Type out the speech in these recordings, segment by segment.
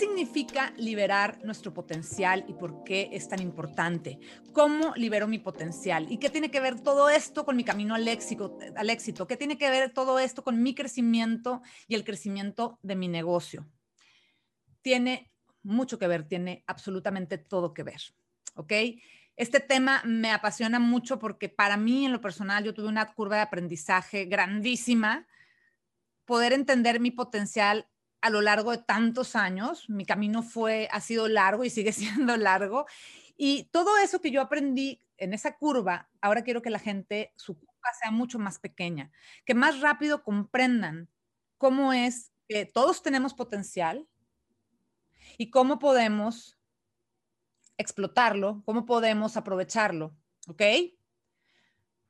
significa liberar nuestro potencial y por qué es tan importante? ¿Cómo libero mi potencial? ¿Y qué tiene que ver todo esto con mi camino al éxito, al éxito? ¿Qué tiene que ver todo esto con mi crecimiento y el crecimiento de mi negocio? Tiene mucho que ver, tiene absolutamente todo que ver. ¿Ok? Este tema me apasiona mucho porque para mí, en lo personal, yo tuve una curva de aprendizaje grandísima. Poder entender mi potencial a lo largo de tantos años. Mi camino fue, ha sido largo y sigue siendo largo. Y todo eso que yo aprendí en esa curva, ahora quiero que la gente, su curva sea mucho más pequeña, que más rápido comprendan cómo es que todos tenemos potencial y cómo podemos explotarlo, cómo podemos aprovecharlo, ¿ok?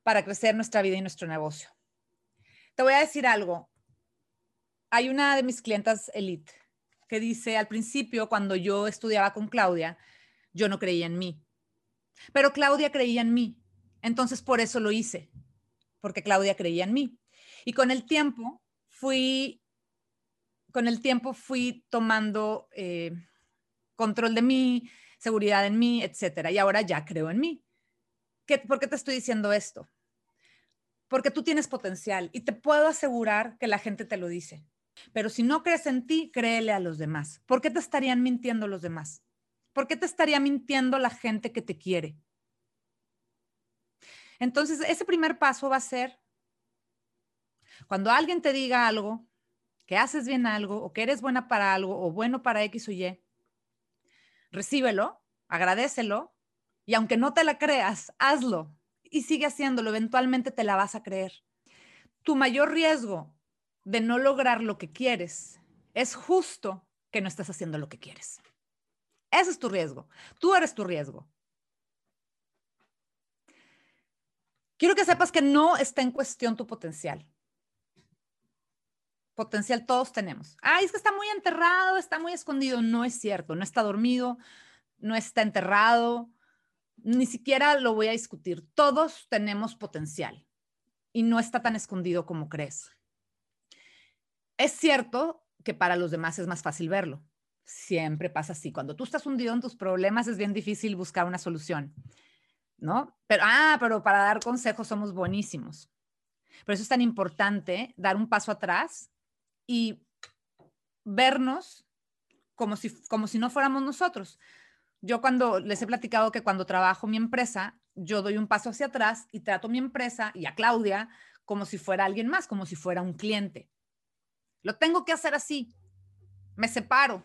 Para crecer nuestra vida y nuestro negocio. Te voy a decir algo, hay una de mis clientas elite que dice, al principio, cuando yo estudiaba con Claudia, yo no creía en mí, pero Claudia creía en mí. Entonces, por eso lo hice, porque Claudia creía en mí. Y con el tiempo fui, con el tiempo fui tomando eh, control de mí, seguridad en mí, etcétera. Y ahora ya creo en mí. ¿Qué, ¿Por qué te estoy diciendo esto? Porque tú tienes potencial y te puedo asegurar que la gente te lo dice. Pero si no crees en ti, créele a los demás. ¿Por qué te estarían mintiendo los demás? ¿Por qué te estaría mintiendo la gente que te quiere? Entonces, ese primer paso va a ser cuando alguien te diga algo, que haces bien algo o que eres buena para algo o bueno para X o Y, recíbelo, agradecelo y aunque no te la creas, hazlo y sigue haciéndolo, eventualmente te la vas a creer. Tu mayor riesgo de no lograr lo que quieres, es justo que no estés haciendo lo que quieres. Ese es tu riesgo. Tú eres tu riesgo. Quiero que sepas que no está en cuestión tu potencial. Potencial todos tenemos. Ay, es que está muy enterrado, está muy escondido. No es cierto, no está dormido, no está enterrado, ni siquiera lo voy a discutir. Todos tenemos potencial y no está tan escondido como crees. Es cierto que para los demás es más fácil verlo. Siempre pasa así. Cuando tú estás hundido en tus problemas es bien difícil buscar una solución, ¿no? Pero, ah, pero para dar consejos somos buenísimos. Por eso es tan importante dar un paso atrás y vernos como si, como si no fuéramos nosotros. Yo cuando les he platicado que cuando trabajo mi empresa, yo doy un paso hacia atrás y trato mi empresa y a Claudia como si fuera alguien más, como si fuera un cliente. Lo tengo que hacer así. Me separo.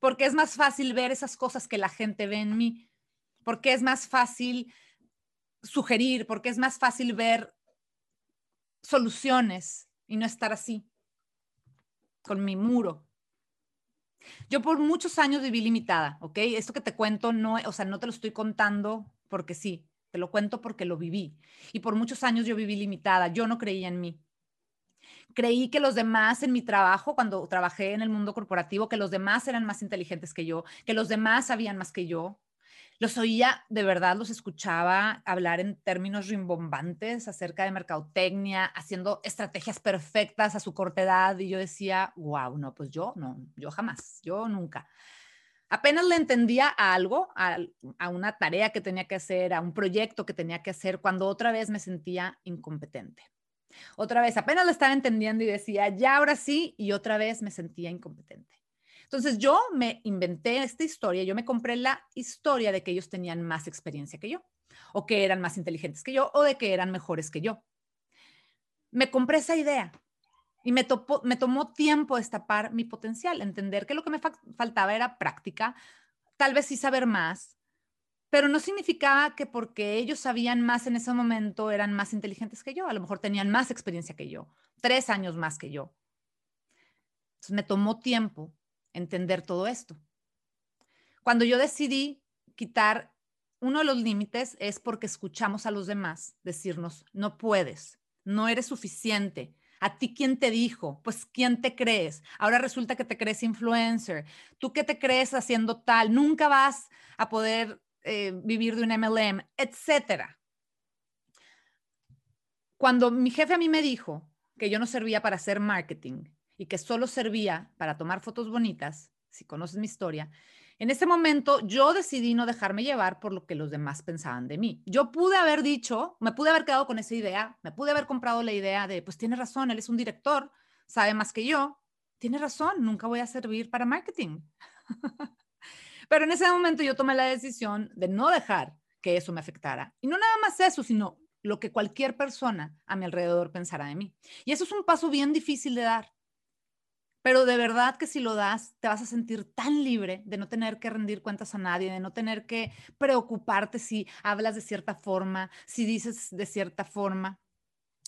Porque es más fácil ver esas cosas que la gente ve en mí. Porque es más fácil sugerir, porque es más fácil ver soluciones y no estar así, con mi muro. Yo por muchos años viví limitada, ¿ok? Esto que te cuento, no, o sea, no te lo estoy contando porque sí, te lo cuento porque lo viví. Y por muchos años yo viví limitada, yo no creía en mí creí que los demás en mi trabajo, cuando trabajé en el mundo corporativo, que los demás eran más inteligentes que yo, que los demás sabían más que yo. Los oía, de verdad, los escuchaba hablar en términos rimbombantes acerca de mercadotecnia, haciendo estrategias perfectas a su corta edad. Y yo decía, wow, no, pues yo no, yo jamás, yo nunca. Apenas le entendía a algo, a, a una tarea que tenía que hacer, a un proyecto que tenía que hacer, cuando otra vez me sentía incompetente. Otra vez, apenas lo estaba entendiendo y decía, ya ahora sí, y otra vez me sentía incompetente. Entonces yo me inventé esta historia, yo me compré la historia de que ellos tenían más experiencia que yo, o que eran más inteligentes que yo, o de que eran mejores que yo. Me compré esa idea y me, me tomó tiempo destapar mi potencial, entender que lo que me faltaba era práctica, tal vez sí saber más, pero no significaba que porque ellos sabían más en ese momento eran más inteligentes que yo, a lo mejor tenían más experiencia que yo, tres años más que yo. Entonces me tomó tiempo entender todo esto. Cuando yo decidí quitar uno de los límites es porque escuchamos a los demás decirnos, no puedes, no eres suficiente. ¿A ti quién te dijo? Pues quién te crees. Ahora resulta que te crees influencer. ¿Tú qué te crees haciendo tal? Nunca vas a poder eh, vivir de un MLM, etcétera. Cuando mi jefe a mí me dijo que yo no servía para hacer marketing, y que solo servía para tomar fotos bonitas, si conoces mi historia, en ese momento yo decidí no dejarme llevar por lo que los demás pensaban de mí. Yo pude haber dicho, me pude haber quedado con esa idea, me pude haber comprado la idea de, pues tiene razón, él es un director, sabe más que yo, tiene razón, nunca voy a servir para marketing. Pero en ese momento yo tomé la decisión de no dejar que eso me afectara. Y no nada más eso, sino lo que cualquier persona a mi alrededor pensara de mí. Y eso es un paso bien difícil de dar. Pero de verdad que si lo das, te vas a sentir tan libre de no tener que rendir cuentas a nadie, de no tener que preocuparte si hablas de cierta forma, si dices de cierta forma.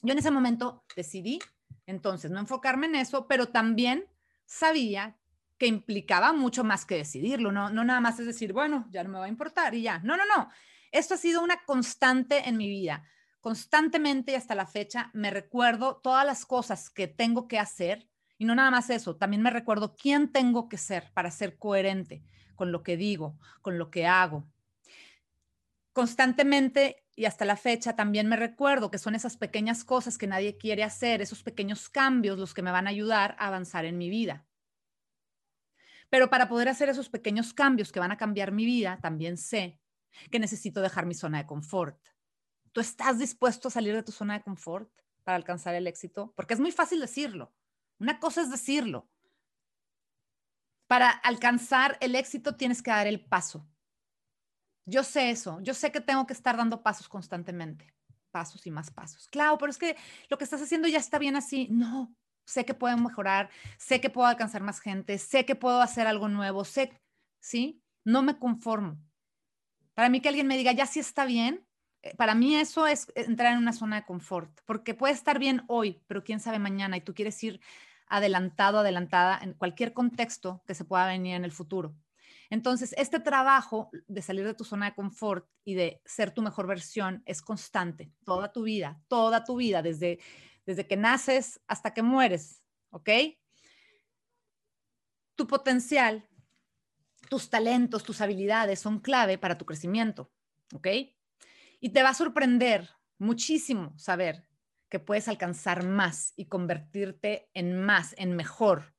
Yo en ese momento decidí entonces no enfocarme en eso, pero también sabía que implicaba mucho más que decidirlo, no, no nada más es decir, bueno, ya no me va a importar y ya. No, no, no. Esto ha sido una constante en mi vida. Constantemente y hasta la fecha me recuerdo todas las cosas que tengo que hacer y no nada más eso, también me recuerdo quién tengo que ser para ser coherente con lo que digo, con lo que hago. Constantemente y hasta la fecha también me recuerdo que son esas pequeñas cosas que nadie quiere hacer, esos pequeños cambios los que me van a ayudar a avanzar en mi vida. Pero para poder hacer esos pequeños cambios que van a cambiar mi vida, también sé que necesito dejar mi zona de confort. ¿Tú estás dispuesto a salir de tu zona de confort para alcanzar el éxito? Porque es muy fácil decirlo. Una cosa es decirlo. Para alcanzar el éxito tienes que dar el paso. Yo sé eso, yo sé que tengo que estar dando pasos constantemente, pasos y más pasos. Claro, pero es que lo que estás haciendo ya está bien así. No, sé que puedo mejorar, sé que puedo alcanzar más gente, sé que puedo hacer algo nuevo, sé, ¿sí? No me conformo. Para mí que alguien me diga, ya sí está bien, eh, para mí eso es entrar en una zona de confort, porque puede estar bien hoy, pero quién sabe mañana y tú quieres ir adelantado, adelantada en cualquier contexto que se pueda venir en el futuro. Entonces, este trabajo de salir de tu zona de confort y de ser tu mejor versión es constante, toda tu vida, toda tu vida, desde, desde que naces hasta que mueres, ¿ok? Tu potencial, tus talentos, tus habilidades son clave para tu crecimiento, ¿ok? Y te va a sorprender muchísimo saber que puedes alcanzar más y convertirte en más, en mejor,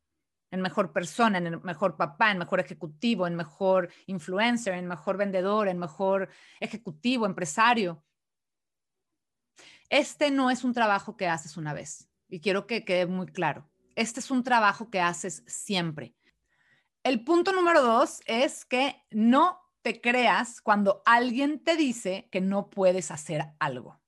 en mejor persona, en mejor papá, en mejor ejecutivo, en mejor influencer, en mejor vendedor, en mejor ejecutivo, empresario. Este no es un trabajo que haces una vez y quiero que quede muy claro. Este es un trabajo que haces siempre. El punto número dos es que no te creas cuando alguien te dice que no puedes hacer algo.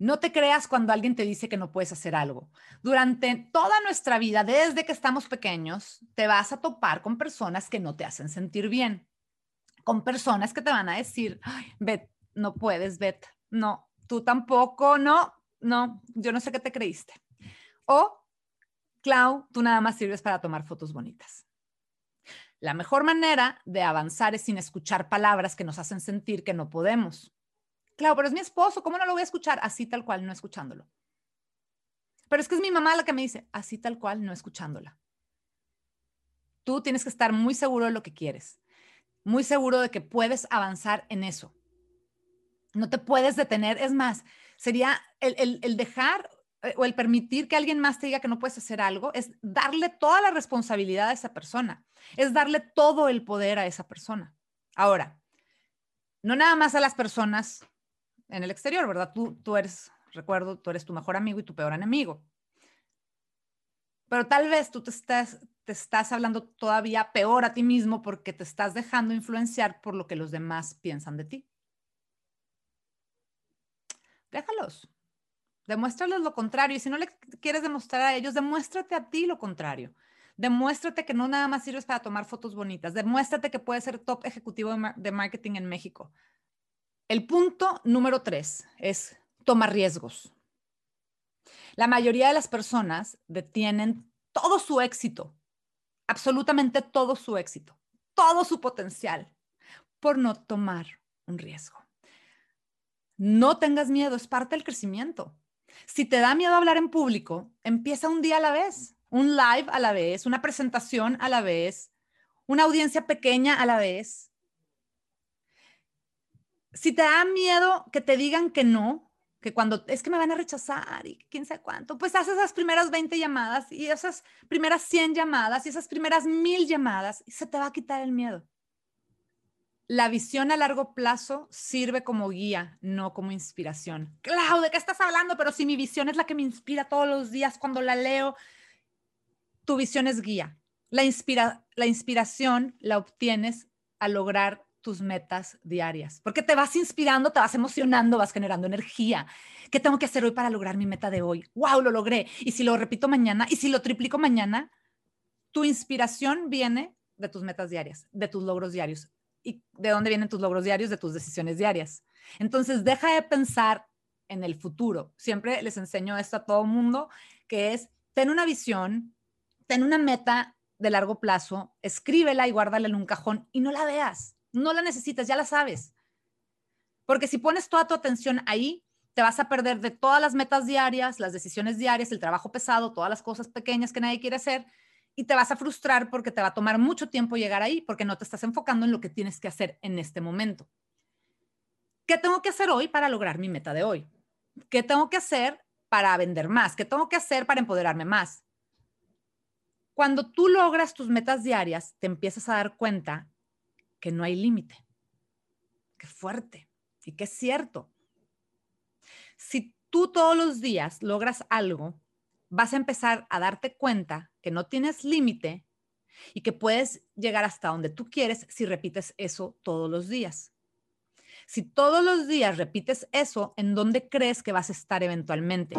No te creas cuando alguien te dice que no puedes hacer algo. Durante toda nuestra vida, desde que estamos pequeños, te vas a topar con personas que no te hacen sentir bien. Con personas que te van a decir, Bet, no puedes, Bet. No, tú tampoco, no, no, yo no sé qué te creíste. O, Clau, tú nada más sirves para tomar fotos bonitas. La mejor manera de avanzar es sin escuchar palabras que nos hacen sentir que no podemos. Claro, pero es mi esposo, ¿cómo no lo voy a escuchar? Así tal cual, no escuchándolo. Pero es que es mi mamá la que me dice, así tal cual, no escuchándola. Tú tienes que estar muy seguro de lo que quieres, muy seguro de que puedes avanzar en eso. No te puedes detener. Es más, sería el, el, el dejar eh, o el permitir que alguien más te diga que no puedes hacer algo, es darle toda la responsabilidad a esa persona, es darle todo el poder a esa persona. Ahora, no nada más a las personas en el exterior, ¿verdad? Tú, tú eres, recuerdo, tú eres tu mejor amigo y tu peor enemigo. Pero tal vez tú te estás, te estás hablando todavía peor a ti mismo porque te estás dejando influenciar por lo que los demás piensan de ti. Déjalos, Demuéstrales lo contrario. Y si no le quieres demostrar a ellos, demuéstrate a ti lo contrario. Demuéstrate que no nada más sirves para tomar fotos bonitas. Demuéstrate que puedes ser top ejecutivo de marketing en México. El punto número tres es tomar riesgos. La mayoría de las personas detienen todo su éxito, absolutamente todo su éxito, todo su potencial, por no tomar un riesgo. No tengas miedo, es parte del crecimiento. Si te da miedo hablar en público, empieza un día a la vez, un live a la vez, una presentación a la vez, una audiencia pequeña a la vez. Si te da miedo que te digan que no, que cuando es que me van a rechazar y quién sabe cuánto, pues haces esas primeras 20 llamadas y esas primeras 100 llamadas y esas primeras mil llamadas y se te va a quitar el miedo. La visión a largo plazo sirve como guía, no como inspiración. Clau, ¿de qué estás hablando? Pero si mi visión es la que me inspira todos los días cuando la leo, tu visión es guía. La, inspira la inspiración la obtienes a lograr tus metas diarias, porque te vas inspirando, te vas emocionando, vas generando energía. ¿Qué tengo que hacer hoy para lograr mi meta de hoy? ¡Wow! Lo logré. Y si lo repito mañana, y si lo triplico mañana, tu inspiración viene de tus metas diarias, de tus logros diarios. ¿Y de dónde vienen tus logros diarios? De tus decisiones diarias. Entonces, deja de pensar en el futuro. Siempre les enseño esto a todo mundo, que es, ten una visión, ten una meta de largo plazo, escríbela y guárdala en un cajón y no la veas. No la necesitas, ya la sabes. Porque si pones toda tu atención ahí, te vas a perder de todas las metas diarias, las decisiones diarias, el trabajo pesado, todas las cosas pequeñas que nadie quiere hacer y te vas a frustrar porque te va a tomar mucho tiempo llegar ahí porque no te estás enfocando en lo que tienes que hacer en este momento. ¿Qué tengo que hacer hoy para lograr mi meta de hoy? ¿Qué tengo que hacer para vender más? ¿Qué tengo que hacer para empoderarme más? Cuando tú logras tus metas diarias, te empiezas a dar cuenta que no hay límite. Qué fuerte y qué cierto. Si tú todos los días logras algo, vas a empezar a darte cuenta que no tienes límite y que puedes llegar hasta donde tú quieres si repites eso todos los días. Si todos los días repites eso, ¿en dónde crees que vas a estar eventualmente?